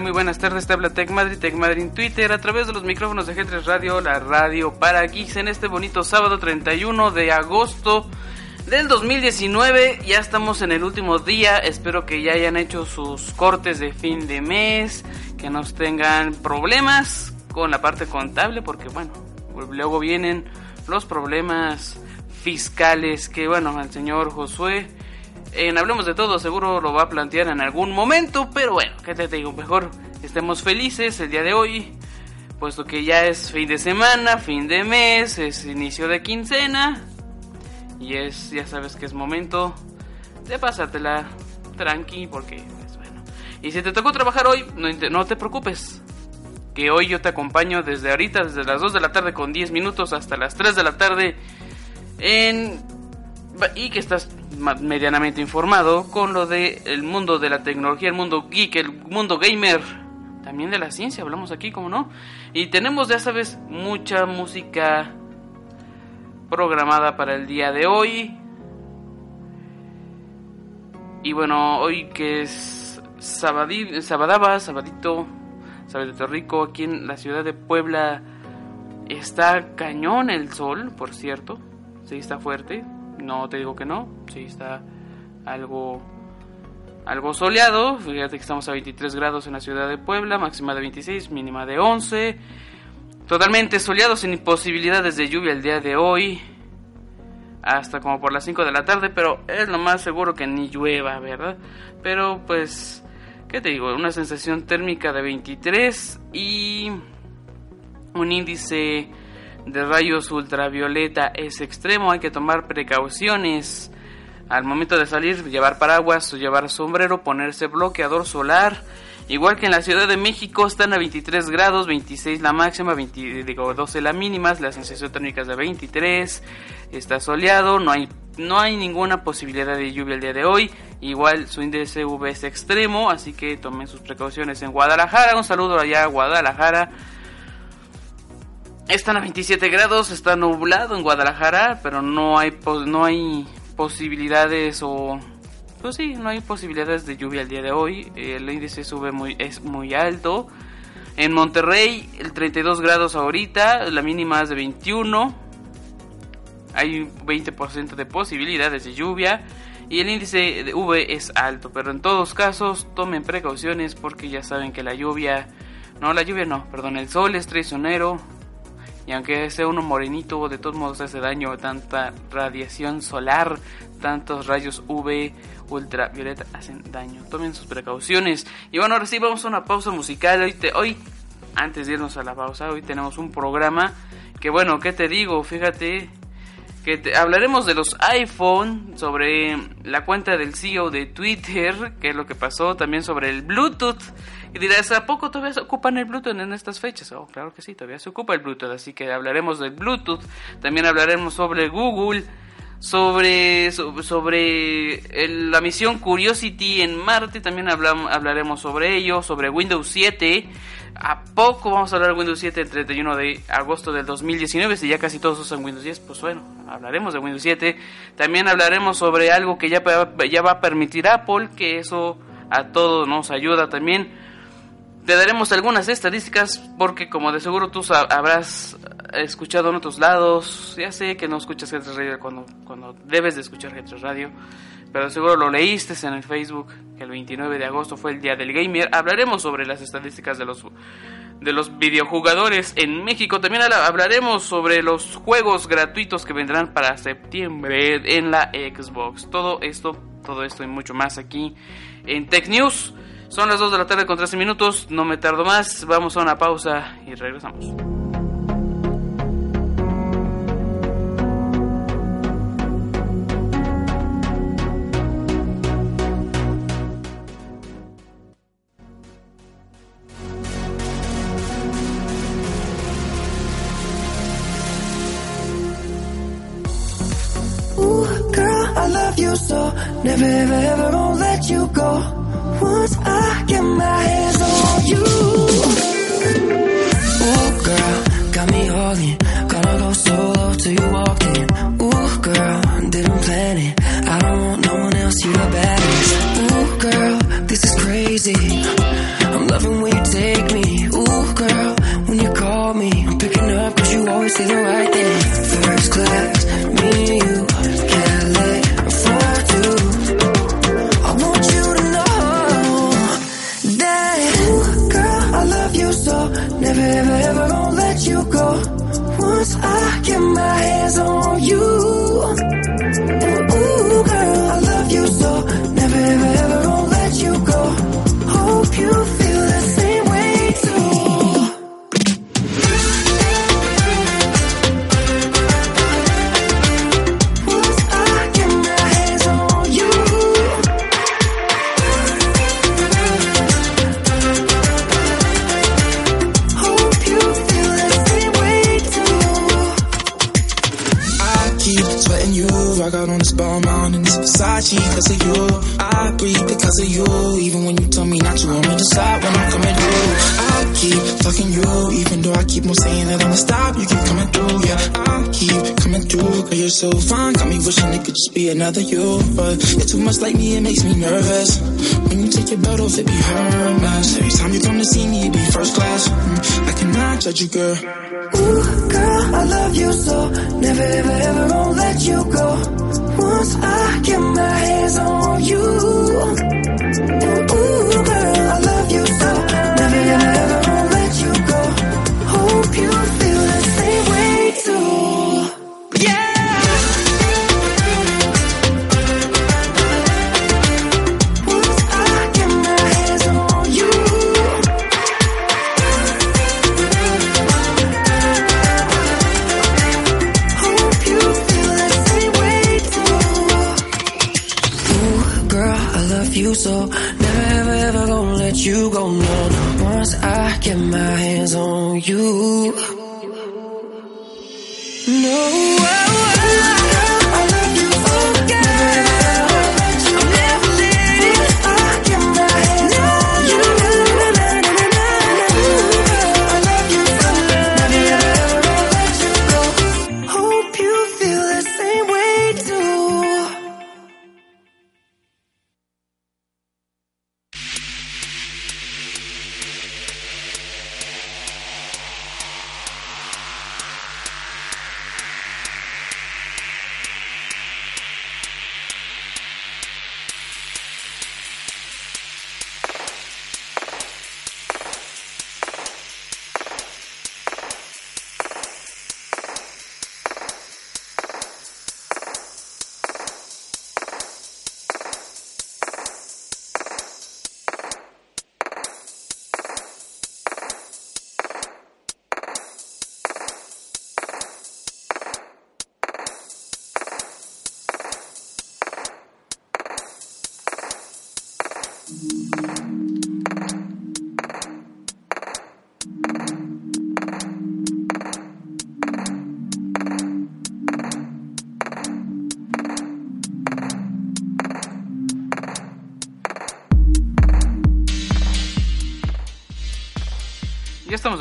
Muy buenas tardes, te habla Tech Madrid, Tech Madrid en Twitter, a través de los micrófonos de G3 Radio, la radio para geeks en este bonito sábado 31 de agosto del 2019. Ya estamos en el último día, espero que ya hayan hecho sus cortes de fin de mes, que no tengan problemas con la parte contable, porque bueno, luego vienen los problemas fiscales que bueno, el señor Josué en Hablemos de Todo seguro lo va a plantear en algún momento, pero bueno, ¿qué te digo? Mejor estemos felices el día de hoy, puesto que ya es fin de semana, fin de mes, es inicio de quincena y es, ya sabes que es momento de pasártela tranqui porque es bueno. Y si te tocó trabajar hoy, no, no te preocupes, que hoy yo te acompaño desde ahorita, desde las 2 de la tarde con 10 minutos hasta las 3 de la tarde en y que estás medianamente informado con lo de el mundo de la tecnología, el mundo geek, el mundo gamer, también de la ciencia, hablamos aquí, como no. Y tenemos, ya sabes, mucha música programada para el día de hoy. Y bueno, hoy que es sabadí, sabadaba, sabadito, sabadito rico, aquí en la ciudad de Puebla está cañón el sol, por cierto. Sí, está fuerte. No te digo que no. Sí, está algo algo soleado. Fíjate que estamos a 23 grados en la ciudad de Puebla, máxima de 26, mínima de 11. Totalmente soleado, sin posibilidades de lluvia el día de hoy. Hasta como por las 5 de la tarde, pero es lo más seguro que ni llueva, ¿verdad? Pero pues, ¿qué te digo? Una sensación térmica de 23 y un índice de rayos ultravioleta es extremo, hay que tomar precauciones. Al momento de salir, llevar paraguas llevar sombrero, ponerse bloqueador solar. Igual que en la Ciudad de México están a 23 grados, 26 la máxima, 20, digo 12 la mínima, la sensación térmica es de 23, está soleado, no hay, no hay ninguna posibilidad de lluvia el día de hoy, igual su índice UV es extremo, así que tomen sus precauciones en Guadalajara, un saludo allá a Guadalajara, están a 27 grados, está nublado en Guadalajara, pero no hay, no hay posibilidades o... Pues sí, no hay posibilidades de lluvia el día de hoy. El índice sube muy, es muy alto. En Monterrey, el 32 grados ahorita, la mínima es de 21. Hay 20% de posibilidades de lluvia. Y el índice de V es alto. Pero en todos casos, tomen precauciones porque ya saben que la lluvia... No, la lluvia no, perdón, el sol es traicionero y aunque sea uno morenito, de todos modos hace daño tanta radiación solar, tantos rayos UV ultravioleta hacen daño. Tomen sus precauciones. Y bueno, ahora sí vamos a una pausa musical. Hoy, hoy antes de irnos a la pausa, hoy tenemos un programa que bueno, ¿qué te digo? Fíjate que hablaremos de los iPhone, sobre la cuenta del CEO de Twitter, que es lo que pasó, también sobre el Bluetooth. Y dirás, ¿a poco todavía se ocupan el Bluetooth en estas fechas? Oh, claro que sí, todavía se ocupa el Bluetooth, así que hablaremos del Bluetooth, también hablaremos sobre Google, sobre, sobre la misión Curiosity en Marte, también hablaremos sobre ello, sobre Windows 7, ¿A poco vamos a hablar de Windows 7 el 31 de agosto del 2019? Si ya casi todos usan Windows 10, pues bueno, hablaremos de Windows 7. También hablaremos sobre algo que ya, ya va a permitir Apple, que eso a todos nos ayuda también. Te daremos algunas estadísticas porque como de seguro tú habrás escuchado en otros lados, ya sé que no escuchas G3 Radio cuando, cuando debes de escuchar G3 Radio pero seguro lo leíste en el Facebook, que el 29 de agosto fue el Día del Gamer. Hablaremos sobre las estadísticas de los, de los videojugadores en México. También hablaremos sobre los juegos gratuitos que vendrán para septiembre en la Xbox. Todo esto, todo esto y mucho más aquí en Tech News. Son las 2 de la tarde con 13 minutos, no me tardo más, vamos a una pausa y regresamos. You go. Once I get my hands on you. Ooh, girl, got me in. Gotta go solo till you walk in. Ooh, girl, didn't plan it. I don't want no one else, you the baddest. Ooh, girl, this is crazy. I'm loving when you take me. Ooh, girl, when you call me, I'm picking up cause you always say the right thing. First class, me and you, another you. But you're too much like me, it makes me nervous. When you take your belt off, it be hermits. Every time you come to see me, it be first class. Mm, I cannot judge you, girl. Ooh, girl, I love you so. Never, ever, ever won't let you go. Once I get my hands on you. Ever, ever gonna let you go. No, no. Once I get my hands on you. No. I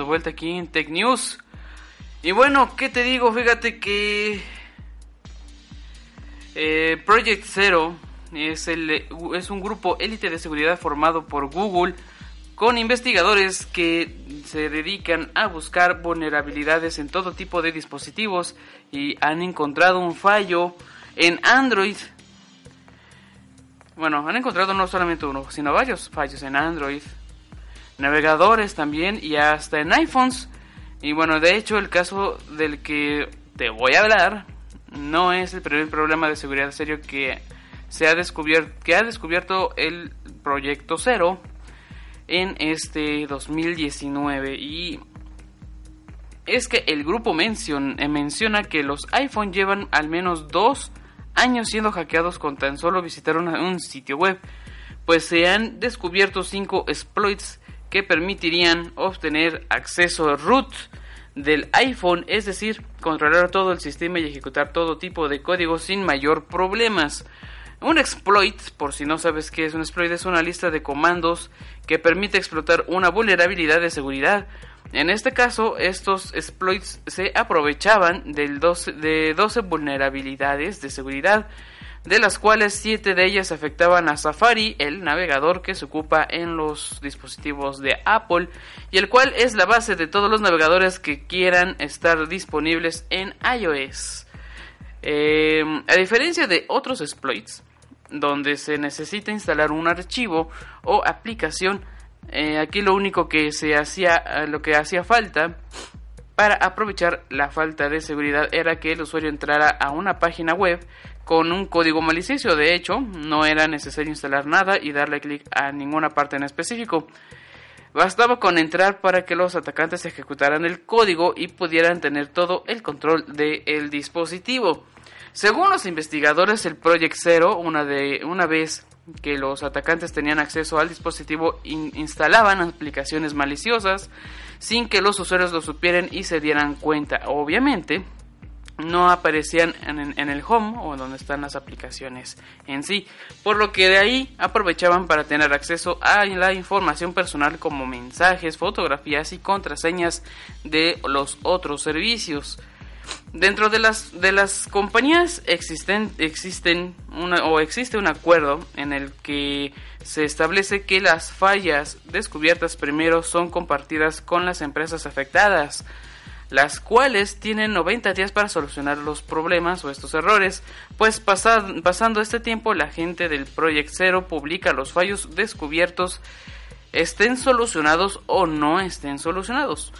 vuelta aquí en Tech News. Y bueno, ¿qué te digo? Fíjate que eh, Project Zero es, un grupo élite de seguridad formado por Google con investigadores que se dedican a buscar vulnerabilidades en todo tipo de dispositivos y han encontrado un fallo en Android. Bueno, han encontrado no solamente uno, sino varios fallos en Android navegadores también y hasta en iPhones. Y bueno, de hecho el caso del que te voy a hablar no es el primer problema de seguridad serio que se ha descubierto que ha descubierto el proyecto cero en este 2019 y es que el grupo mencion- eh, menciona que los iPhone llevan al menos dos años siendo hackeados con tan solo visitar un sitio web, pues se han descubierto cinco exploits que permitirían obtener acceso root del iPhone, es decir, controlar todo el sistema y ejecutar todo tipo de código sin mayor problemas. Un exploit, por si no sabes qué es un exploit, es una lista de comandos que permite explotar una vulnerabilidad de seguridad. En este caso, estos exploits se aprovechaban del 12 de 12 vulnerabilidades de seguridad de las cuales siete de ellas afectaban a Safari, el navegador que se ocupa en los dispositivos de Apple y el cual es la base de todos los navegadores que quieran estar disponibles en iOS. Eh, a diferencia de otros exploits, donde se necesita instalar un archivo o aplicación, eh, aquí lo único que se hacía, eh, lo que hacía falta para aprovechar la falta de seguridad era que el usuario entrara a una página web con un código malicioso. De hecho, no era necesario instalar nada y darle clic a ninguna parte en específico. Bastaba con entrar para que los atacantes ejecutaran el código y pudieran tener todo el control del dispositivo. Según los investigadores, el Project Zero, una, vez que los atacantes tenían acceso al dispositivo, instalaban aplicaciones maliciosas sin que los usuarios lo supieran y se dieran cuenta. Obviamente, no aparecían en, el home o donde están las aplicaciones en sí, por lo que de ahí aprovechaban para tener acceso a la información personal como mensajes, fotografías y contraseñas de los otros servicios. Dentro de las, de las compañías existen, existen o existe un acuerdo en el que se establece que las fallas descubiertas primero son compartidas con las empresas afectadas, las cuales tienen 90 días para solucionar los problemas o estos errores, pues pasando este tiempo la gente del Project Zero publica los fallos descubiertos estén solucionados o no estén solucionados.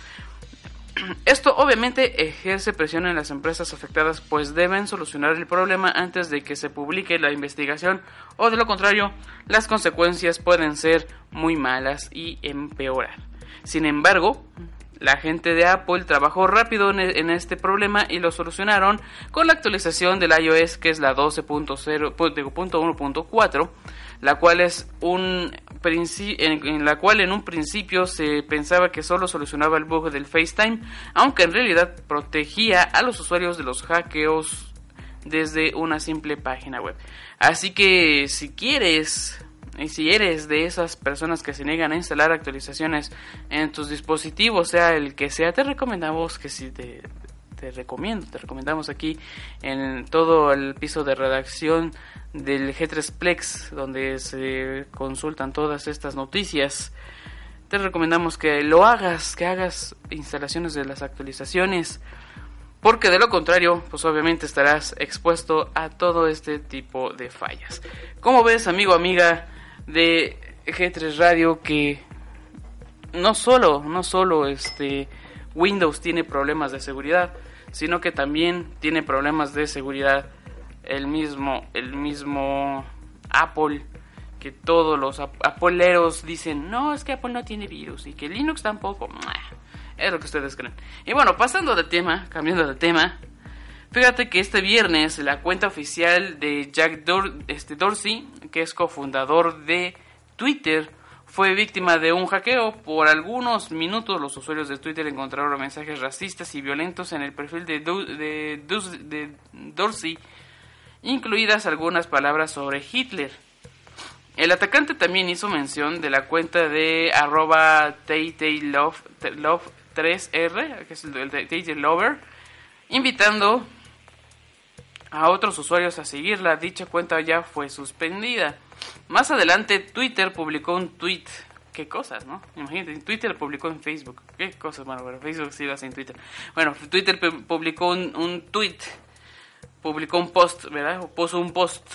Esto obviamente ejerce presión en las empresas afectadas pues deben solucionar el problema antes de que se publique la investigación o de lo contrario las consecuencias pueden ser muy malas y empeorar. Sin embargo, la gente de Apple trabajó rápido en este problema y lo solucionaron con la actualización del iOS que es la 12.1.4 la cual es un en, la cual en un principio se pensaba que solo solucionaba el bug del FaceTime, aunque en realidad protegía a los usuarios de los hackeos desde una simple página web. Así que si quieres y si eres de esas personas que se niegan a instalar actualizaciones en tus dispositivos, sea el que sea, te recomendamos que si te, te recomiendo, te recomendamos aquí en todo el piso de redacción del G3 Plex, donde se consultan todas estas noticias. Te recomendamos que lo hagas, que hagas instalaciones de las actualizaciones, porque de lo contrario, pues obviamente estarás expuesto a todo este tipo de fallas. Como ves, amigo, amiga de G3 Radio, que no solo, no solo este Windows tiene problemas de seguridad, sino que también tiene problemas de seguridad el mismo, el mismo Apple, que todos los apoleros dicen, no, es que Apple no tiene virus y que Linux tampoco. Es lo que ustedes creen. Y bueno, pasando de tema, cambiando de tema, fíjate que este viernes la cuenta oficial de Jack este Dorsey, que es cofundador de Twitter, fue víctima de un hackeo. Por algunos minutos los usuarios de Twitter encontraron mensajes racistas y violentos en el perfil de, de Dorsey incluidas algunas palabras sobre Hitler. El atacante también hizo mención de la cuenta de arroba 3R, que es el Lover, invitando a otros usuarios a seguirla. Dicha cuenta ya fue suspendida. Más adelante Twitter publicó un tweet. Qué cosas, ¿no? Imagínate, Twitter publicó en Facebook. Qué cosas, bueno, pero Facebook sí lo hace en Twitter. Bueno, Twitter publicó un, un tweet publicó un post, ¿verdad? O puso un post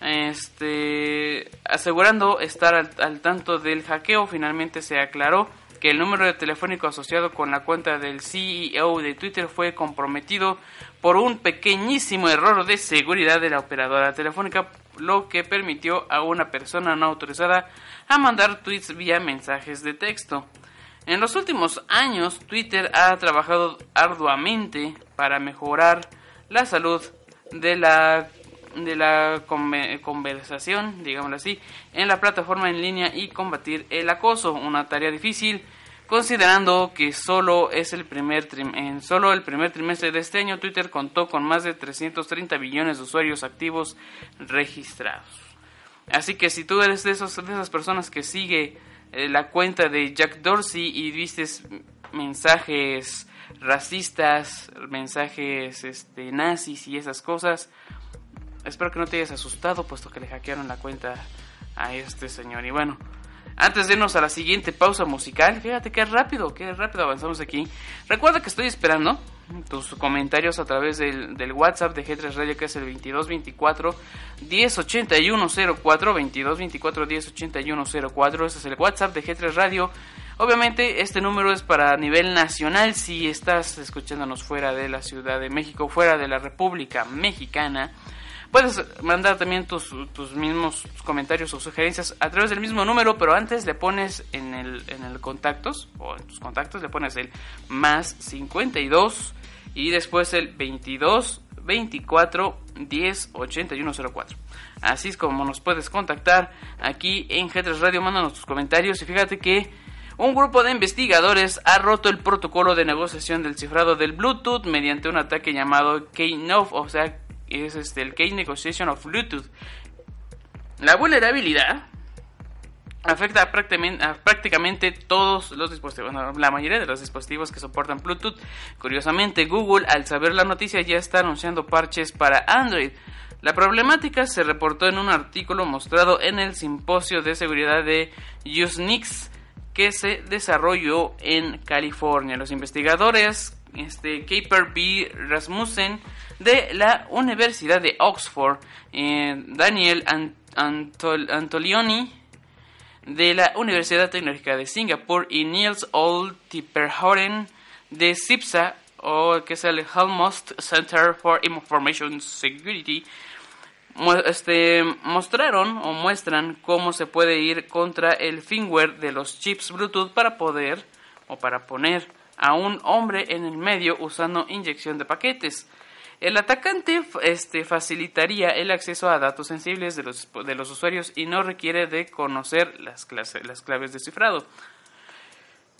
este asegurando estar al, tanto del hackeo finalmente se aclaró que el número de telefónico asociado con la cuenta del CEO de Twitter fue comprometido por un pequeñísimo error de seguridad de la operadora telefónica, lo que permitió a una persona no autorizada a mandar tweets vía mensajes de texto. En los últimos años, Twitter ha trabajado arduamente para mejorar la salud de la de la conversación, digámoslo así, en la plataforma en línea y combatir el acoso, una tarea difícil considerando que solo es el primer en solo el primer trimestre de este año Twitter contó con más de 330 billones de usuarios activos registrados. Así que si tú eres de, esos, de esas personas que sigue eh, la cuenta de Jack Dorsey y viste mensajes racistas, mensajes este, nazis y esas cosas, espero que no te hayas asustado puesto que le hackearon la cuenta a este señor. Y bueno, antes de irnos a la siguiente pausa musical, fíjate qué rápido, qué rápido avanzamos aquí. Recuerda que estoy esperando tus comentarios a través del, del WhatsApp de G3 Radio que es el 2224 108104 2224 108104 ese es el WhatsApp de G3 Radio obviamente este número es para nivel nacional si estás escuchándonos fuera de la Ciudad de México fuera de la República Mexicana Puedes mandar también tus, tus mismos comentarios o sugerencias a través del mismo número, pero antes le pones en el, en el contactos o en tus contactos le pones el más 52 y después el 22 24 10 81 04. Así es como nos puedes contactar aquí en G3 Radio. Mándanos tus comentarios y fíjate que un grupo de investigadores ha roto el protocolo de negociación del cifrado del Bluetooth mediante un ataque llamado Keynote, o sea, es este, el Key Negotiation of Bluetooth. La vulnerabilidad afecta a prácticamente, todos los dispositivos, la mayoría de los dispositivos que soportan Bluetooth. Curiosamente, Google, al saber la noticia, ya está anunciando parches para Android. La problemática se reportó en un artículo mostrado en el simposio de seguridad de Usenix que se desarrolló en California. Los investigadores este, Kaper B. Rasmussen de la Universidad de Oxford, eh, Daniel Antolioni de la Universidad Tecnológica de Singapur y Niels Oltiperhoren de CIPSA, o que es el Helmholtz Center for Information Security, este, mostraron o muestran cómo se puede ir contra el firmware de los chips Bluetooth para poder o para poner a un hombre en el medio usando inyección de paquetes. El atacante este, facilitaría el acceso a datos sensibles de los, de los usuarios y no requiere de conocer las, las claves de cifrado.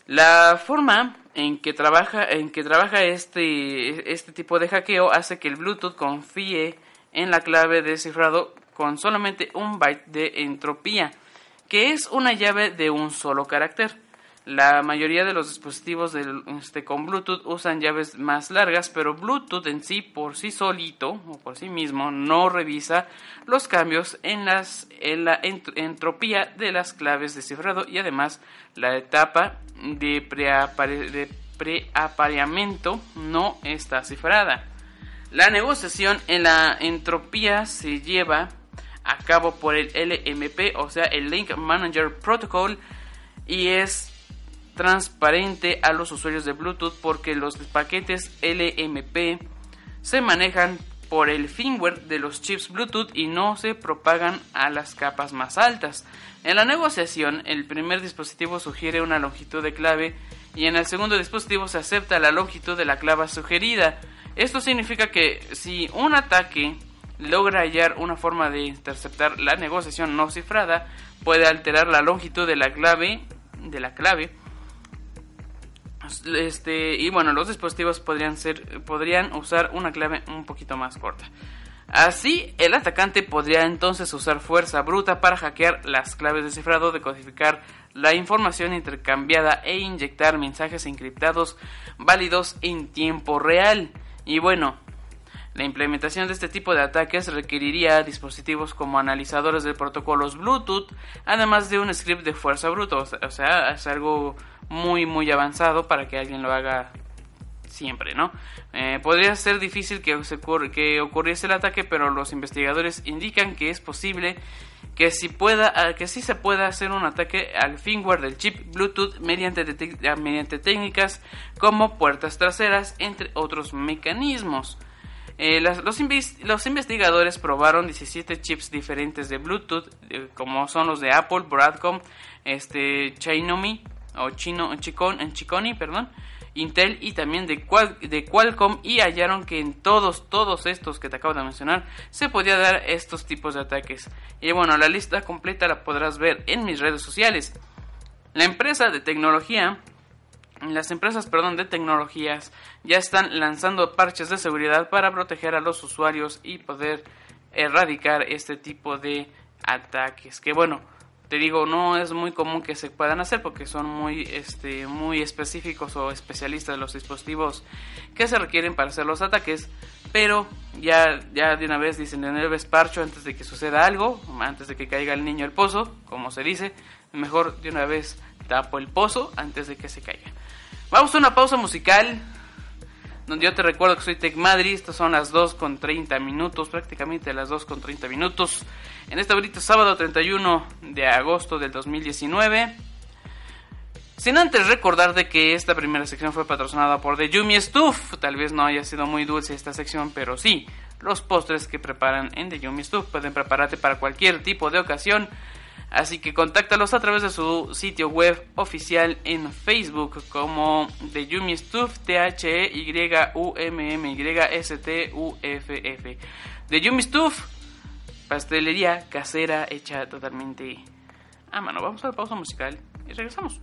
La forma en que trabaja, en que trabaja este, este tipo de hackeo hace que el Bluetooth confíe en la clave de cifrado con solamente un byte de entropía, que es una llave de un solo carácter. La mayoría de los dispositivos este, con Bluetooth usan llaves más largas, pero Bluetooth en sí, por sí solito o por sí mismo, no revisa los cambios en, en la entropía de las claves de cifrado y además la etapa de, de preapareamiento no está cifrada. La negociación en la entropía se lleva a cabo por el LMP, o sea, el Link Manager Protocol, y es transparente a los usuarios de Bluetooth porque los paquetes LMP se manejan por el firmware de los chips Bluetooth y no se propagan a las capas más altas. En la negociación, el primer dispositivo sugiere una longitud de clave y en el segundo dispositivo se acepta la longitud de la clave sugerida. Esto significa que si un ataque logra hallar una forma de interceptar la negociación no cifrada, puede alterar la longitud de la clave de la clave este, y bueno, los dispositivos podrían, ser, podrían usar una clave un poquito más corta. Así, el atacante podría entonces usar fuerza bruta para hackear las claves de cifrado, decodificar la información intercambiada e inyectar mensajes encriptados válidos en tiempo real. Y bueno, la implementación de este tipo de ataques requeriría dispositivos como analizadores de protocolos Bluetooth, además de un script de fuerza bruta, o sea, es algo muy muy avanzado para que alguien lo haga siempre, ¿no? Eh, podría ser difícil que, se que ocurriese el ataque, pero los investigadores indican que es posible que si pueda ah, que sí se pueda hacer un ataque al firmware del chip Bluetooth mediante, ah, mediante técnicas como puertas traseras, entre otros mecanismos. Eh, los, los, investigadores probaron 17 chips diferentes de Bluetooth, eh, como son los de Apple, Broadcom, este, Xiaomi, o Chino, Chicon, en Chiconi, perdón, Intel y también de, de Qualcomm y hallaron que en todos, todos estos que te acabo de mencionar se podía dar estos tipos de ataques. Y bueno, la lista completa la podrás ver en mis redes sociales. La empresa de tecnología, las empresas, perdón, de tecnologías ya están lanzando parches de seguridad para proteger a los usuarios y poder erradicar este tipo de ataques. Que bueno, te digo, no es muy común que se puedan hacer porque son muy, este, muy específicos o especialistas los dispositivos que se requieren para hacer los ataques. pero ya, ya de una vez dicen de vez parcho antes de que suceda algo, antes de que caiga el niño al pozo, como se dice, mejor de una vez tapo el pozo antes de que se caiga. Vamos a una pausa musical, donde yo te recuerdo que soy Tech Madrid, estas son las 2 con 30 minutos, prácticamente las 2 con 30 minutos, en este bonito sábado 31 de agosto del 2019. Sin antes recordar de que esta primera sección fue patrocinada por The Yumi Stuff. Tal vez no haya sido muy dulce esta sección, pero sí, los postres que preparan en The Yumi Stuff pueden prepararte para cualquier tipo de ocasión. Así que contáctalos a través de su sitio web oficial en Facebook como The Yumi Stuff, T-H-E-Y-U-M-M-Y-S-T-U-F-F. The Yumi Stuff, pastelería casera hecha totalmente a mano. Vamos a la pausa musical y regresamos.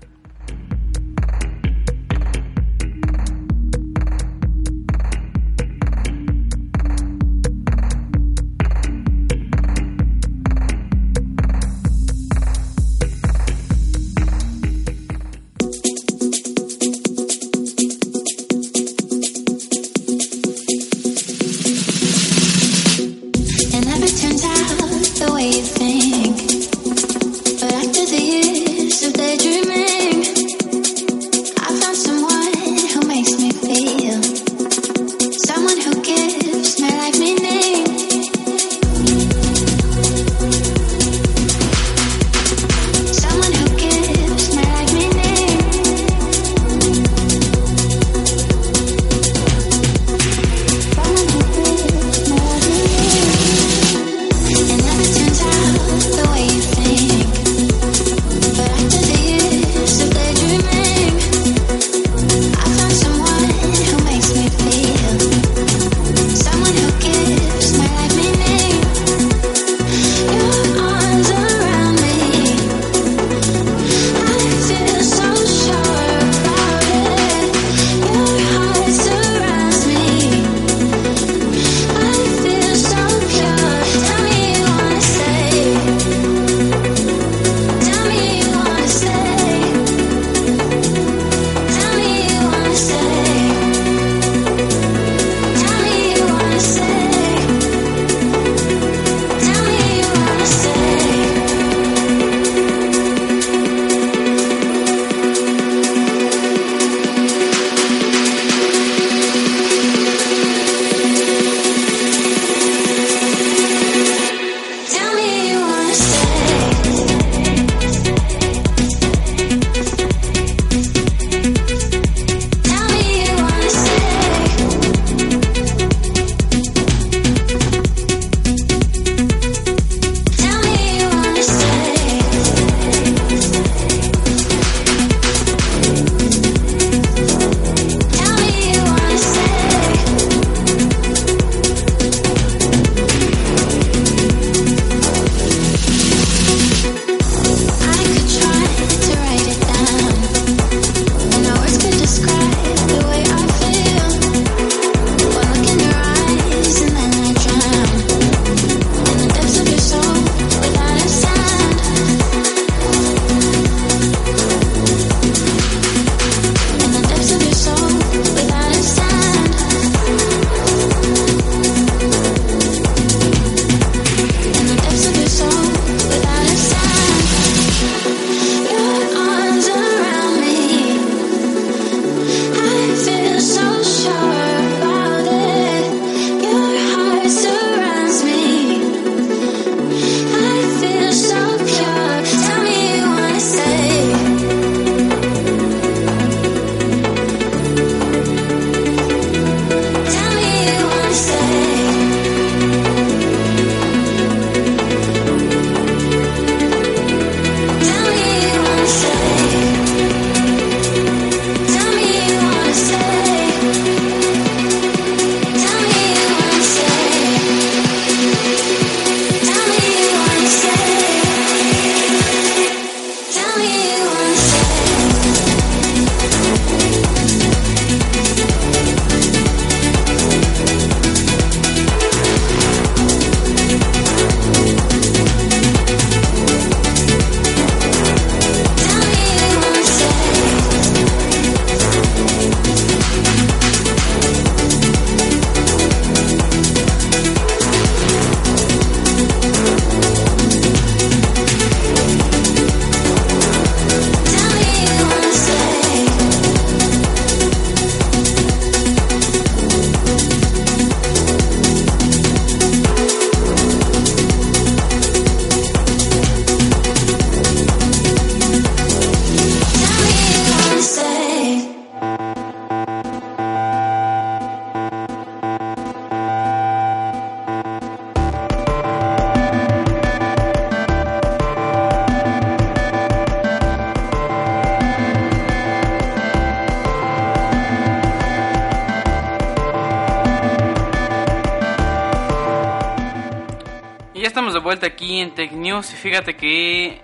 Aquí en Tech News fíjate que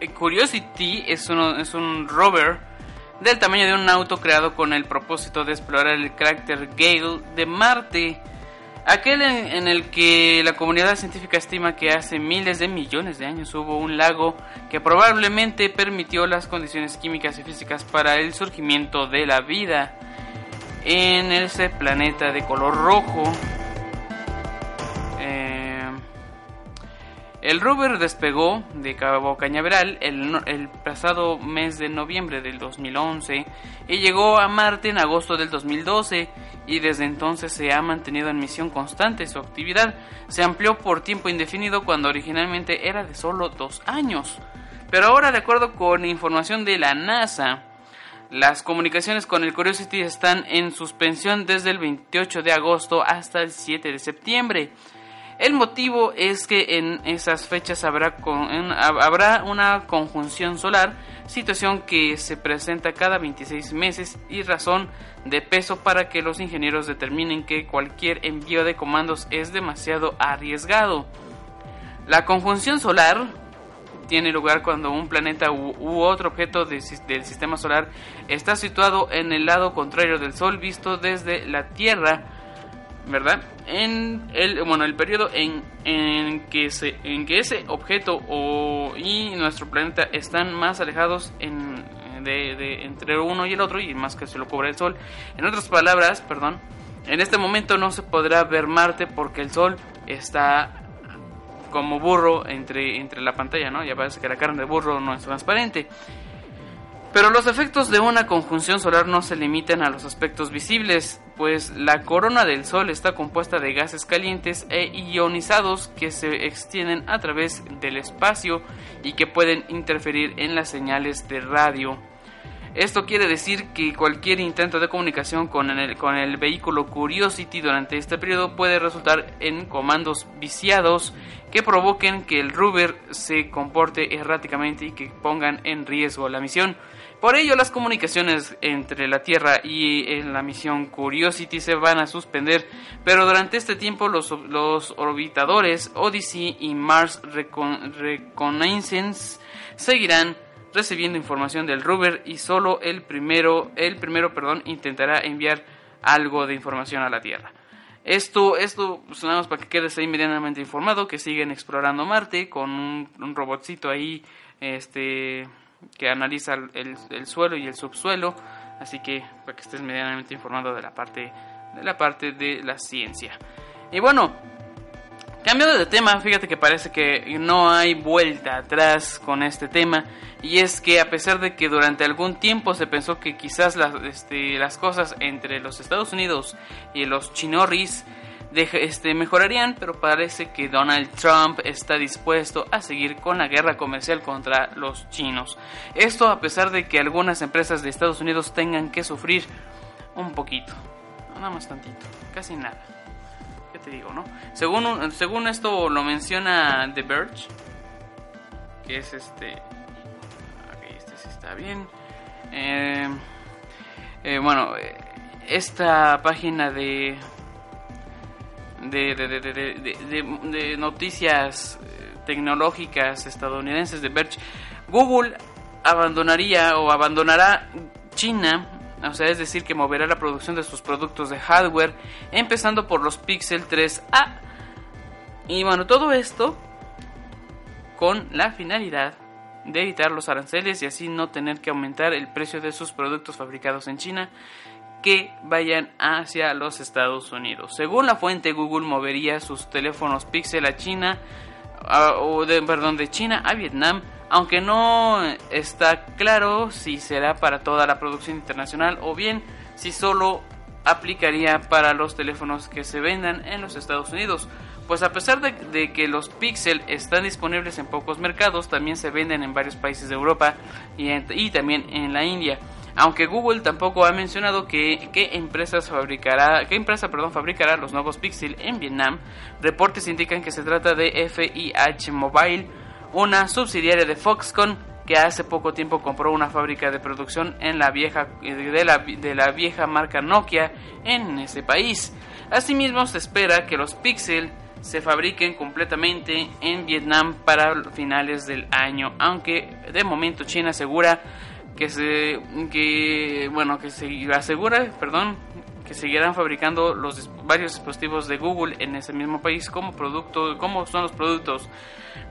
eh, Curiosity es, uno, es un rover del tamaño de un auto creado con el propósito de explorar el cráter Gale de Marte, aquel en el que la comunidad científica estima que hace miles de millones de años hubo un lago que probablemente permitió las condiciones químicas y físicas para el surgimiento de la vida en ese planeta de color rojo. El rover despegó de Cabo Cañaveral el, pasado mes de noviembre del 2011 y llegó a Marte en agosto del 2012 y desde entonces se ha mantenido en misión constante. Su actividad se amplió por tiempo indefinido cuando originalmente era de solo dos años. Pero ahora, de acuerdo con información de la NASA, las comunicaciones con el Curiosity están en suspensión desde el 28 de agosto hasta el 7 de septiembre. El motivo es que en esas fechas habrá, habrá una conjunción solar, situación que se presenta cada 26 meses y razón de peso para que los ingenieros determinen que cualquier envío de comandos es demasiado arriesgado. La conjunción solar tiene lugar cuando un planeta u, otro objeto del sistema solar está situado en el lado contrario del Sol visto desde la Tierra, ¿verdad? En el bueno el periodo en, en que se en que ese objeto y nuestro planeta están más alejados entre uno y el otro y más que se lo cubre el Sol. En otras palabras, perdón, en este momento no se podrá ver Marte porque el Sol está como burro entre, entre la pantalla, ¿no? Ya parece que la carne de burro no es transparente. Pero los efectos de una conjunción solar no se limitan a los aspectos visibles, pues la corona del Sol está compuesta de gases calientes e ionizados que se extienden a través del espacio y que pueden interferir en las señales de radio. Esto quiere decir que cualquier intento de comunicación con el, con el vehículo Curiosity durante este periodo puede resultar en comandos viciados que provoquen que el rover se comporte erráticamente y que pongan en riesgo la misión. Por ello, las comunicaciones entre la Tierra y eh, la misión Curiosity se van a suspender, pero durante este tiempo los, orbitadores Odyssey y Mars Recon- Reconnaissance seguirán recibiendo información del rover y solo el primero, el primero, perdón, intentará enviar algo de información a la Tierra. Esto, esto, pues para que quedes ahí medianamente informado, que siguen explorando Marte con un, un robotcito ahí, este, que analiza el, el- el suelo y el subsuelo, así que para que estés medianamente informado de la parte, de la parte de la ciencia. Y bueno, Cambiando de tema, fíjate que parece que no hay vuelta atrás con este tema. Y es que a pesar de que durante algún tiempo se pensó que quizás las, este, las cosas entre los Estados Unidos y los chinorris deje- este, mejorarían, pero parece que Donald Trump está dispuesto a seguir con la guerra comercial contra los chinos. Esto a pesar de que algunas empresas de Estados Unidos tengan que sufrir un poquito, nada más tantito, casi nada. ¿Qué te digo, no? Según, según esto lo menciona The Verge, que es este. Ok, este sí está bien. Eh, eh, bueno, eh, esta página de. De, de, noticias eh, tecnológicas estadounidenses de Verge, Google abandonaría o abandonará China o sea, es decir, que moverá la producción de sus productos de hardware, empezando por los Pixel 3A. Y bueno, todo esto con la finalidad de evitar los aranceles y así no tener que aumentar el precio de sus productos fabricados en China que vayan hacia los Estados Unidos. Según la fuente, Google movería sus teléfonos Pixel a China, o de, perdón, de China a Vietnam, aunque no está claro si será para toda la producción internacional o bien si solo aplicaría para los teléfonos que se vendan en los Estados Unidos. Pues a pesar de, que los Pixel están disponibles en pocos mercados, también se venden en varios países de Europa y también en la India. Aunque Google tampoco ha mencionado que qué empresas fabricará, qué empresa perdón, fabricará los nuevos Pixel en Vietnam, reportes indican que se trata de FIH Mobile, una subsidiaria de Foxconn que hace poco tiempo compró una fábrica de producción en la vieja de la, de la vieja marca Nokia en ese país. Asimismo, se espera que los Pixel se fabriquen completamente en Vietnam para finales del año, aunque de momento China asegura que se que bueno que se asegura, perdón, que seguirán fabricando los varios dispositivos de Google en ese mismo país como producto como son los productos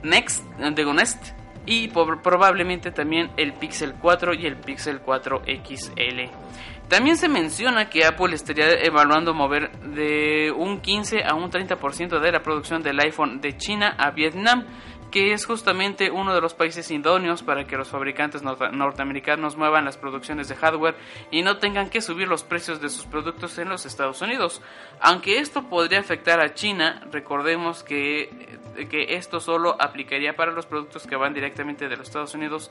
Next de Nest y probablemente también el Pixel 4 y el Pixel 4 XL. También se menciona que Apple estaría evaluando mover de un 15 a un 30% de la producción del iPhone de China a Vietnam, que es justamente uno de los países idóneos para que los fabricantes norte- norteamericanos muevan las producciones de hardware y no tengan que subir los precios de sus productos en los Estados Unidos. Aunque esto podría afectar a China, recordemos que, que esto solo aplicaría para los productos que van directamente de los Estados Unidos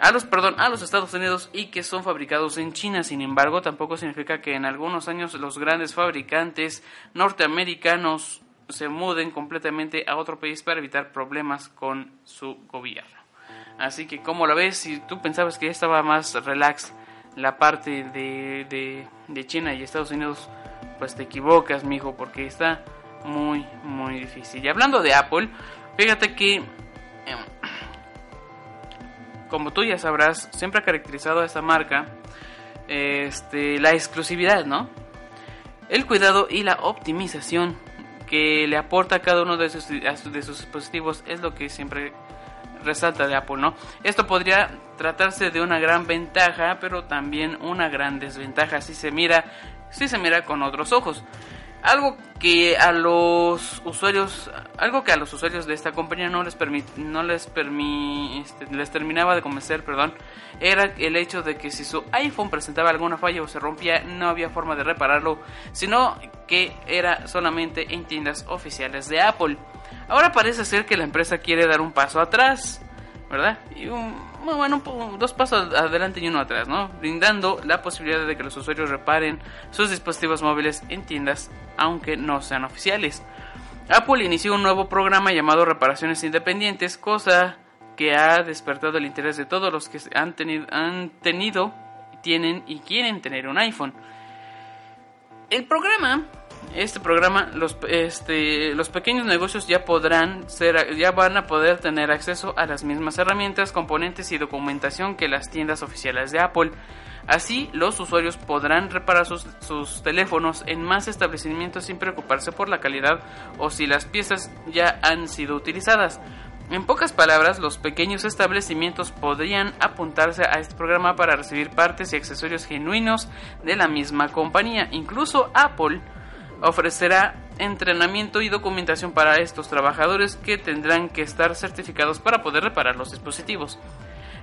a los, perdón, a los Estados Unidos y que son fabricados en China. Sin embargo, tampoco significa que en algunos años los grandes fabricantes norteamericanos se muden completamente a otro país para evitar problemas con su gobierno. Así que, como la ves? Si tú pensabas que ya estaba más relax la parte de, de, de China y Estados Unidos, pues te equivocas, mijo, porque está muy, muy difícil. Y hablando de Apple, fíjate que em, como tú ya sabrás, siempre ha caracterizado a esta marca este, la exclusividad, ¿no? El cuidado y la optimización que le aporta a cada uno de sus, de sus dispositivos es lo que siempre resalta de Apple, ¿no? Esto podría tratarse de una gran ventaja, pero también una gran desventaja si se mira, si se mira con otros ojos. Algo que a los usuarios, algo que a los usuarios de esta compañía no les permi- no les permi- este, les terminaba de convencer, perdón, era el hecho de que si su iPhone presentaba alguna falla o se rompía, no había forma de repararlo, sino que era solamente en tiendas oficiales de Apple. Ahora parece ser que la empresa quiere dar un paso atrás, ¿verdad? Y un, bueno, po- dos pasos adelante y uno atrás, ¿no? Brindando la posibilidad de que los usuarios reparen sus dispositivos móviles en tiendas, aunque no sean oficiales. Apple inició un nuevo programa llamado Reparaciones Independientes, cosa que ha despertado el interés de todos los que han tenido, han tenido tienen y quieren tener un iPhone. El programa, este programa, los, este, los pequeños negocios ya podrán ser, ya van a poder tener acceso a las mismas herramientas, componentes y documentación que las tiendas oficiales de Apple. Así, los usuarios podrán reparar sus, sus teléfonos en más establecimientos sin preocuparse por la calidad o si las piezas ya han sido utilizadas. En pocas palabras, los pequeños establecimientos podrían apuntarse a este programa para recibir partes y accesorios genuinos de la misma compañía. Incluso Apple ofrecerá entrenamiento y documentación para estos trabajadores que tendrán que estar certificados para poder reparar los dispositivos.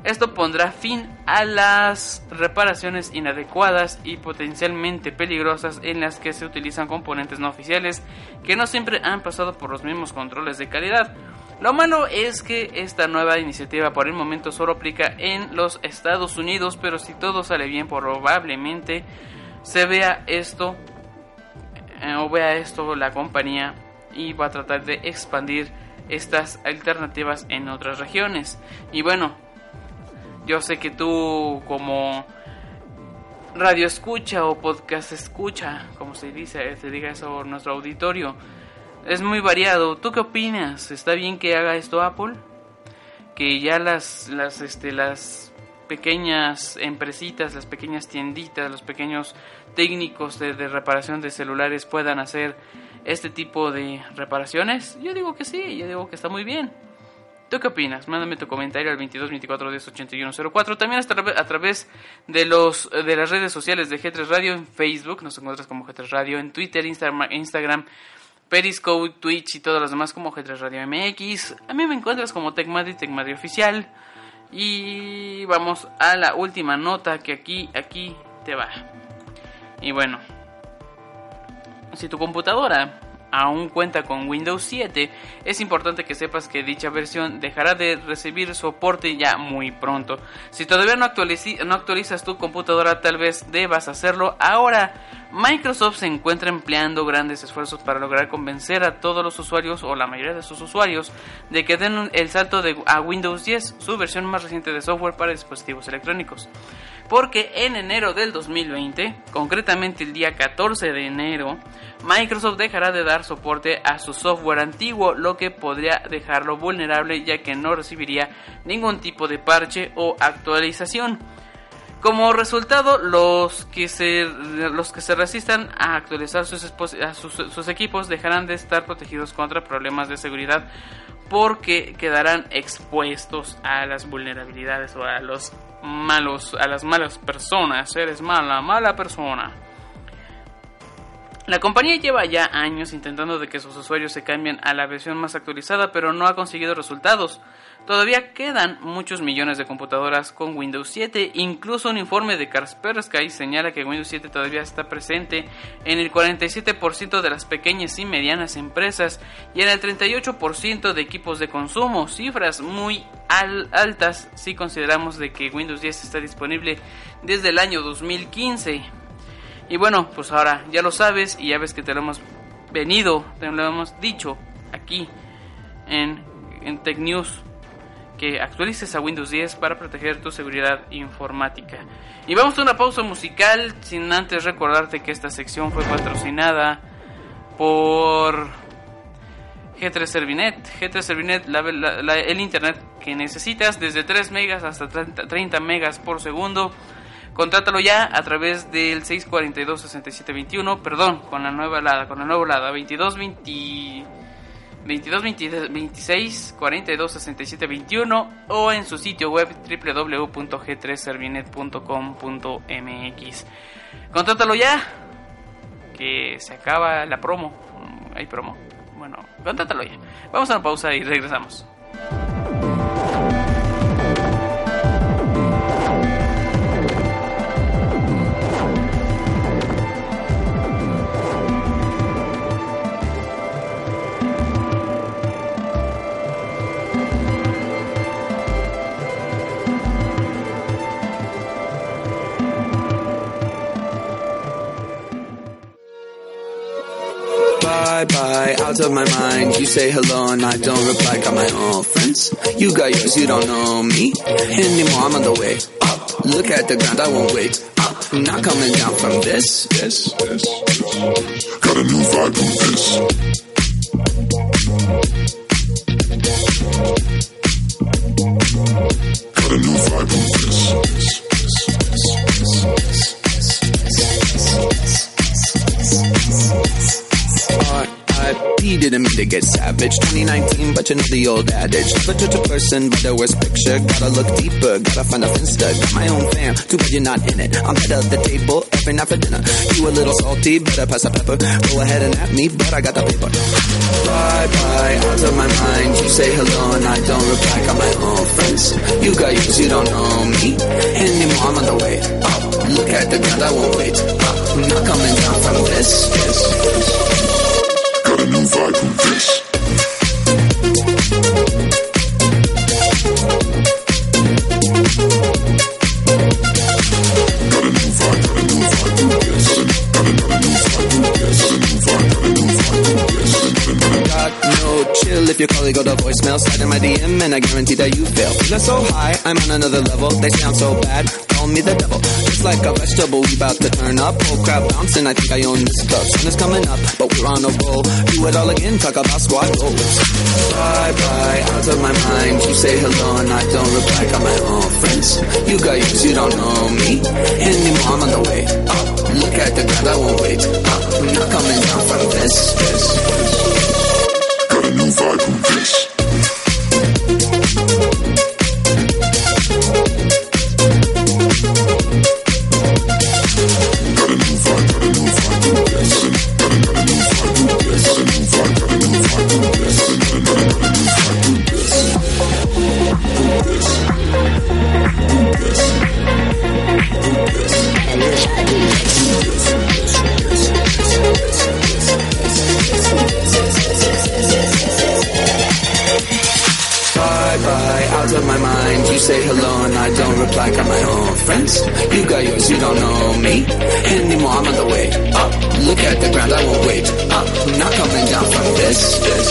Esto pondrá fin a las reparaciones inadecuadas y potencialmente peligrosas en las que se utilizan componentes no oficiales que no siempre han pasado por los mismos controles de calidad. Lo malo es que esta nueva iniciativa por el momento solo aplica en los Estados Unidos, pero si todo sale bien probablemente se vea esto eh, o vea esto la compañía y va a tratar de expandir estas alternativas en otras regiones. Y bueno, yo sé que tú como radio escucha o podcast escucha, como se dice, se diga eso nuestro auditorio, es muy variado. ¿Tú qué opinas? ¿Está bien que haga esto Apple? Que ya las las este las pequeñas empresitas, las pequeñas tienditas, los pequeños técnicos de, reparación de celulares puedan hacer este tipo de reparaciones? Yo digo que sí, yo digo que está muy bien. ¿Tú qué opinas? Mándame tu comentario al 22 24 10 81 04. También a través de los de las redes sociales de G3 Radio en Facebook, nos encuentras como G3 Radio, en Twitter, Instagram, Instagram Periscope, Twitch y todas las demás como G3 Radio MX. A mí me encuentras como Tecmadri, Tecmadri Oficial. Y vamos a la última nota que aquí, aquí te va. Y bueno, si tu computadora aún cuenta con Windows 7, es importante que sepas que dicha versión dejará de recibir soporte ya muy pronto. Si todavía no, actualizas tu computadora, tal vez debas hacerlo ahora. Microsoft se encuentra empleando grandes esfuerzos para lograr convencer a todos los usuarios o la mayoría de sus usuarios de que den el salto a Windows 10, su versión más reciente de software para dispositivos electrónicos. porque en enero del 2020, concretamente el día 14 de enero, Microsoft dejará de dar soporte a su software antiguo, lo que podría dejarlo vulnerable ya que no recibiría ningún tipo de parche o actualización. Como resultado, los que se, los que se resistan a actualizar sus, equipos dejarán de estar protegidos contra problemas de seguridad porque quedarán expuestos a las vulnerabilidades o a los malos, a las malas personas. Eres mala, mala persona. La compañía lleva ya años intentando de que sus usuarios se cambien a la versión más actualizada, pero no ha conseguido resultados. Todavía quedan muchos millones de computadoras con Windows 7, incluso un informe de Kaspersky señala que Windows 7 todavía está presente en el 47% de las pequeñas y medianas empresas y en el 38% de equipos de consumo, cifras muy altas si consideramos de que Windows 10 está disponible desde el año 2015. Y bueno, pues ahora ya lo sabes y ya ves que te lo hemos venido, te lo hemos dicho aquí en, en Tech News que actualices a Windows 10 para proteger tu seguridad informática. Y vamos a una pausa musical sin antes recordarte que esta sección fue patrocinada por G3 Servinet. G3 Servinet, la, la, la, el internet que necesitas desde 3 megas hasta 30, 30 megas por segundo. Contrátalo ya a través del 642-6721, perdón, con la nueva LADA, con el nuevo LADA 2220 22 26 42 67 21 o en su sitio web www.g3servinet.com.mx. Contrátalo ya, que se acaba la promo. Hay promo. Bueno, contrátalo ya. Vamos a una pausa y regresamos. Bye out of my mind. You say hello and I don't reply. Got my own friends. You got yours, you don't know me anymore. I'm on the way up. Look at the ground, I won't wait up. I'm not coming down from this. This, this. Got a new vibe from this. Got a new vibe from this. R.I.P. didn't mean to get savage. 2019, but you know the old adage. Never judge a person by their worst picture. Gotta look deeper, gotta find a finsta. Got my own fam, too bad you're not in it. I'm head of the table every night for dinner. You a little salty, better pass the pepper. Go ahead and at me, but I got the paper. Bye bye, out of my mind. You say hello and I don't reply. Got my own friends. You got yours, you don't know me anymore. I'm on the way up. Look at the ground, I won't wait. I'm not coming down from this. this, this vibe if your colleague got a voicemail, in my DM and I guarantee that you fail. Feeling so high, I'm on another level. They sound so bad call me the devil. Just like a vegetable, we about to turn up. Oh, Whole crowd bouncing, I think I own this club. Sun is coming up, but we're on a roll. Do it all again, talk about squad goals. Bye bye, out of my mind. You say hello and I don't reply. Got my own friends. You got yours, you don't know me anymore. I'm on the way up. Look at the ground, I won't wait oh, up. I'm not coming down from this. Got a new vibe out of my mind. You say hello and I don't reply. Got my own friends. You got yours, you don't know me anymore. I'm on the way up. Look at the ground, I won't wait up. I'm not coming down from this. this.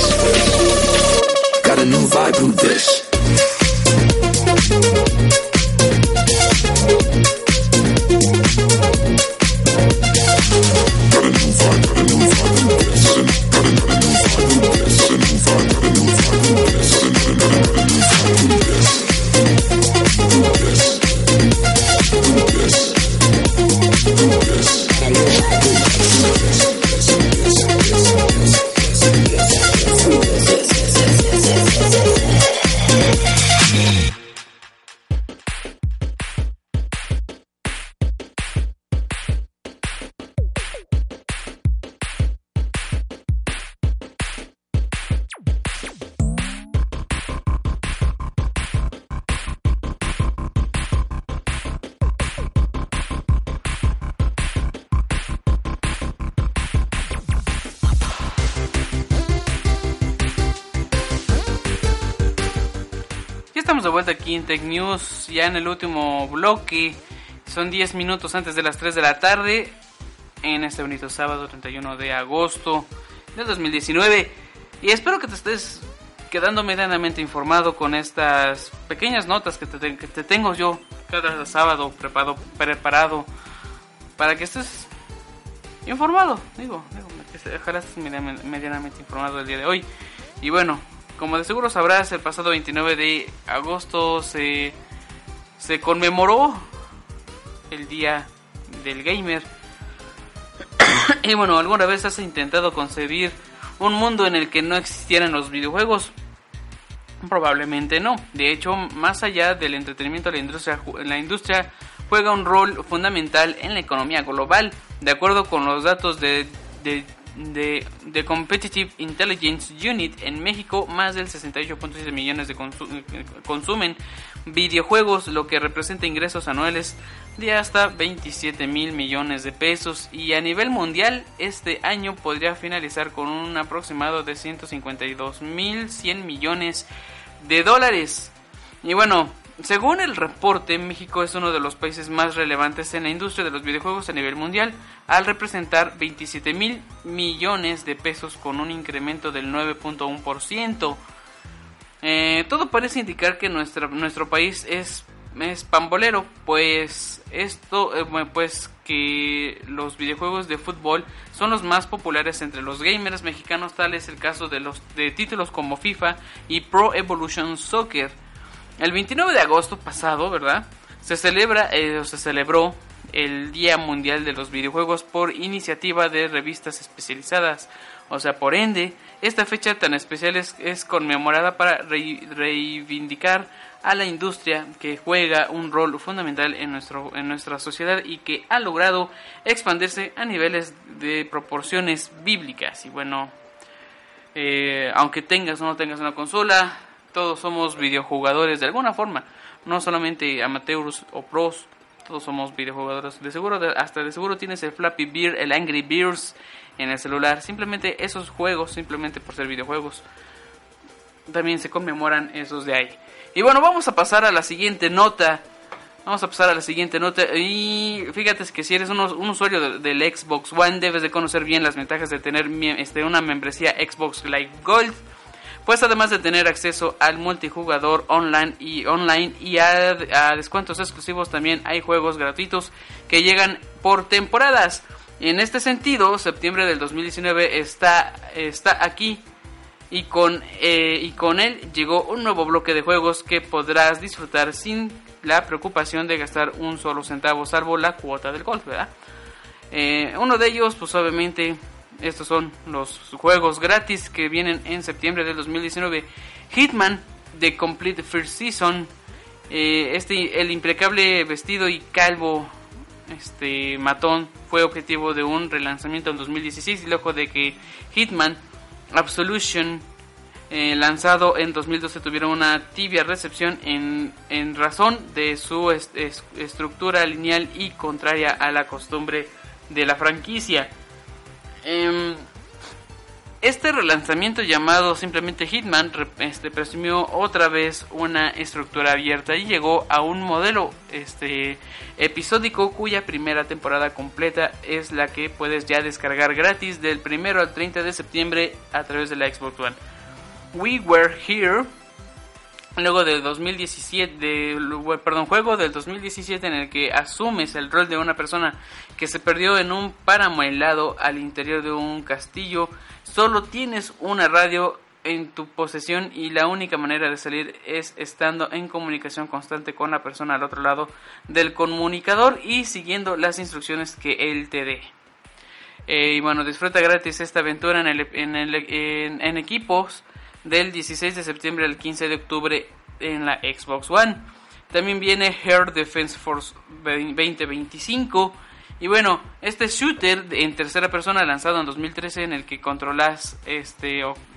Got a new vibe, who this? News, ya en el último bloque. Son 10 minutos antes de las 3 de la tarde, en este bonito sábado 31 de agosto del 2019. Y espero que te estés quedando medianamente informado con estas pequeñas notas que te, que te tengo yo cada sábado preparado, preparado para que estés informado. Digo, digo ojalá estés medianamente informado el día de hoy. Y bueno, como de seguro sabrás, el pasado 29 de agosto se, se conmemoró el Día del Gamer. y bueno, ¿alguna vez has intentado concebir un mundo en el que no existieran los videojuegos? Probablemente no. De hecho, más allá del entretenimiento, la industria, la industria juega un rol fundamental en la economía global. De acuerdo con los datos de, de, de, de Competitive Intelligence Unit en México, más del 68.7 millones de consu- consumen videojuegos, lo que representa ingresos anuales de hasta 27 mil millones de pesos. Y a nivel mundial, este año podría finalizar con un aproximado de 152 mil 100 millones de dólares. Y bueno, según el reporte, México es uno de los países más relevantes en la industria de los videojuegos a nivel mundial, al representar 27 mil millones de pesos con un incremento del 9.1%. Eh, todo parece indicar que nuestra, nuestro país es, es pambolero, pues esto, eh, pues que los videojuegos de fútbol son los más populares entre los gamers mexicanos, tal es el caso de los de títulos como FIFA y Pro Evolution Soccer. El 29 de agosto pasado, ¿verdad? Se celebra eh, se celebró el Día Mundial de los Videojuegos por iniciativa de revistas especializadas. O sea, por ende, esta fecha tan especial es, conmemorada para re- reivindicar a la industria que juega un rol fundamental en, nuestro, en nuestra sociedad y que ha logrado expandirse a niveles de proporciones bíblicas. Y bueno, eh, aunque tengas o no tengas una consola, todos somos videojugadores de alguna forma, no solamente amateurs o pros, todos somos videojugadores. De seguro, hasta de seguro tienes el Flappy Beer, el Angry Beers en el celular. Simplemente esos juegos, simplemente por ser videojuegos, también se conmemoran esos de ahí. Y bueno, vamos a pasar a la siguiente nota. Vamos a pasar a la siguiente nota. Y fíjate que si eres un, un usuario de- del Xbox One, debes de conocer bien las ventajas de tener este, una membresía Xbox Live Gold. Pues además de tener acceso al multijugador online y online y a, descuentos exclusivos, también hay juegos gratuitos que llegan por temporadas. En este sentido, septiembre del 2019 está, está aquí y con, eh, y con él llegó un nuevo bloque de juegos que podrás disfrutar sin la preocupación de gastar un solo centavo, salvo la cuota del golf, ¿verdad? Eh, uno de ellos, pues obviamente, estos son los juegos gratis que vienen en septiembre del 2019. Hitman, The Complete First Season, eh, este, el impecable vestido y calvo este matón fue objetivo de un relanzamiento en 2016 y luego de que Hitman Absolution eh, lanzado en 2012 tuvieron una tibia recepción en, en razón de su est- es- estructura lineal y contraria a la costumbre de la franquicia. Em, este relanzamiento llamado simplemente Hitman este, presumió otra vez una estructura abierta y llegó a un modelo este, episódico cuya primera temporada completa es la que puedes ya descargar gratis del 1 al 30 de septiembre a través de la Xbox One. We Were Here luego del 2017, de, perdón, juego del 2017 en el que asumes el rol de una persona que se perdió en un páramo helado al interior de un castillo, solo tienes una radio en tu posesión y la única manera de salir es estando en comunicación constante con la persona al otro lado del comunicador y siguiendo las instrucciones que él te dé. Eh, y bueno, disfruta gratis esta aventura en, el, en, en equipos del 16 de septiembre al 15 de octubre en la Xbox One. También viene Air Defense Force 2025. Y bueno, este shooter en tercera persona lanzado en 2013 en el que controlas este o, ¿cómo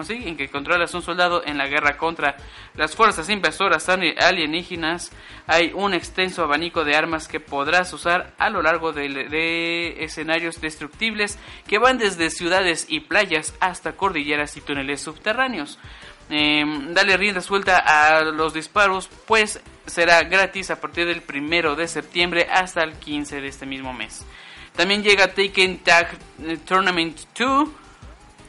así? en que controlas un soldado en la guerra contra las fuerzas invasoras ali- alienígenas, hay un extenso abanico de armas que podrás usar a lo largo de, escenarios destructibles que van desde ciudades y playas hasta cordilleras y túneles subterráneos. eh, dale rienda suelta a los disparos, pues será gratis a partir del primero de septiembre hasta el 15 de este mismo mes. También llega Taken Tag eh, Tournament 2,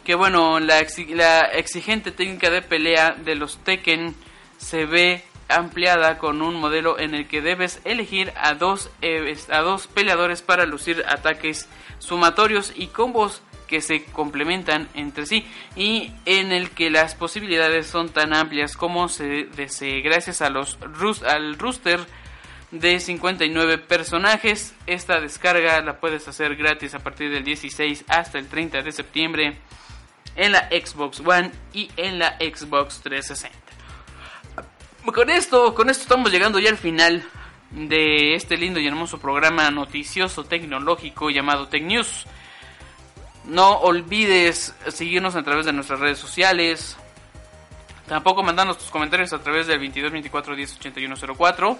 que bueno, la, exi- la exigente técnica de pelea de los Tekken se ve ampliada con un modelo en el que debes elegir a dos, eh, a dos peleadores para lucir ataques sumatorios y combos que se complementan entre sí y en el que las posibilidades son tan amplias como se desee gracias a los al rooster de 59 personajes. Esta descarga la puedes hacer gratis a partir del 16 hasta el 30 de septiembre en la Xbox One y en la Xbox 360. Con esto, con esto estamos llegando ya al final de este lindo y hermoso programa noticioso tecnológico llamado Tech News. No olvides seguirnos a través de nuestras redes sociales. Tampoco mandarnos tus comentarios a través del 22 24 10 81 04.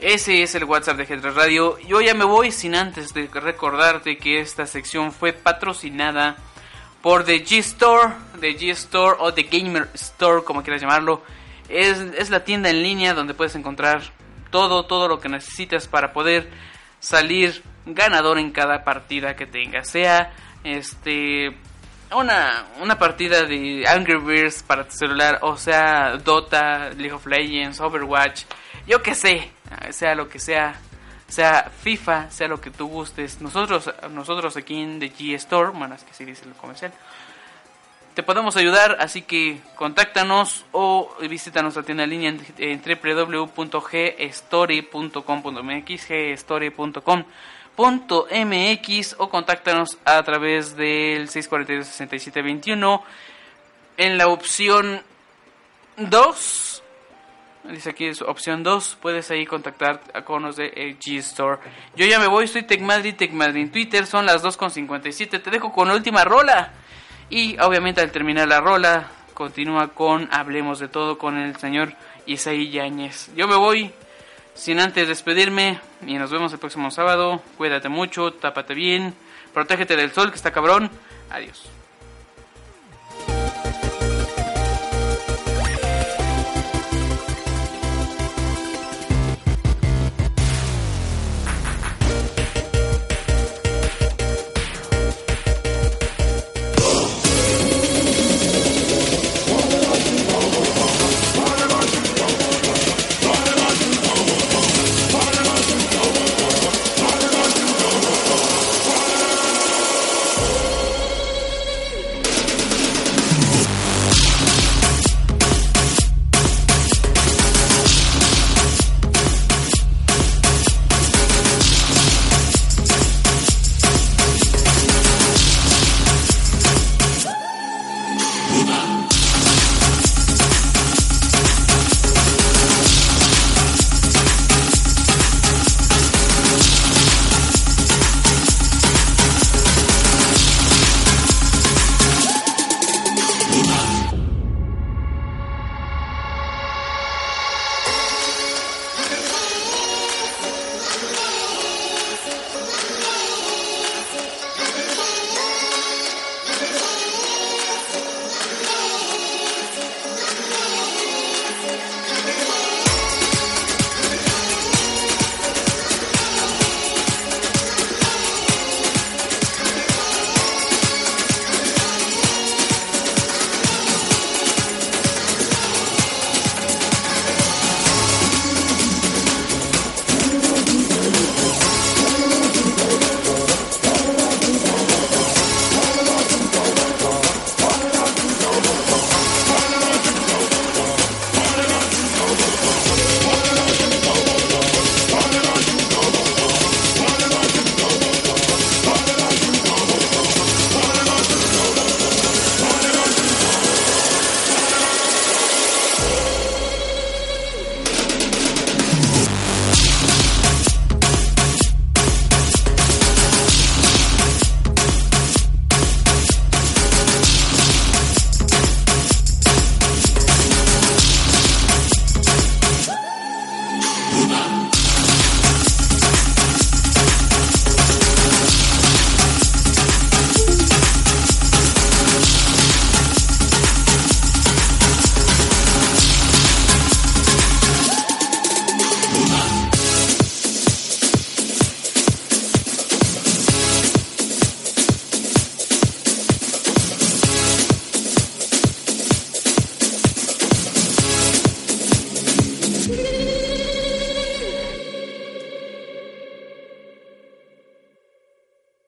Ese es el WhatsApp de G3 Radio. Yo ya me voy sin antes de recordarte que esta sección fue patrocinada por The G-Store, The G-Store o The Gamer Store, como quieras llamarlo. Es, es la tienda en línea donde puedes encontrar todo, todo lo que necesitas para poder salir ganador en cada partida que tengas. Sea este una, una partida de Angry Birds para tu celular, o sea Dota, League of Legends, Overwatch, yo que sé, sea lo que sea, sea FIFA, sea lo que tú gustes. Nosotros, nosotros aquí en The G Store, bueno, es que sí dice el comercial, te podemos ayudar, así que contáctanos o visita nuestra tienda en línea en, www.gstory.com.mx, gstory.com.mx o contáctanos a través del 642-6721 en la opción 2. Dice aquí es opción 2, puedes ahí contactar con los de eh, G-Store. Yo ya me voy, soy TecMadrid, TecMadrid en Twitter, son las 2.57, te dejo con la última rola. Y obviamente al terminar la rola, continúa con Hablemos de todo con el señor Isaí Yáñez. Yo me voy sin antes despedirme y nos vemos el próximo sábado. Cuídate mucho, tápate bien, protégete del sol que está cabrón. Adiós.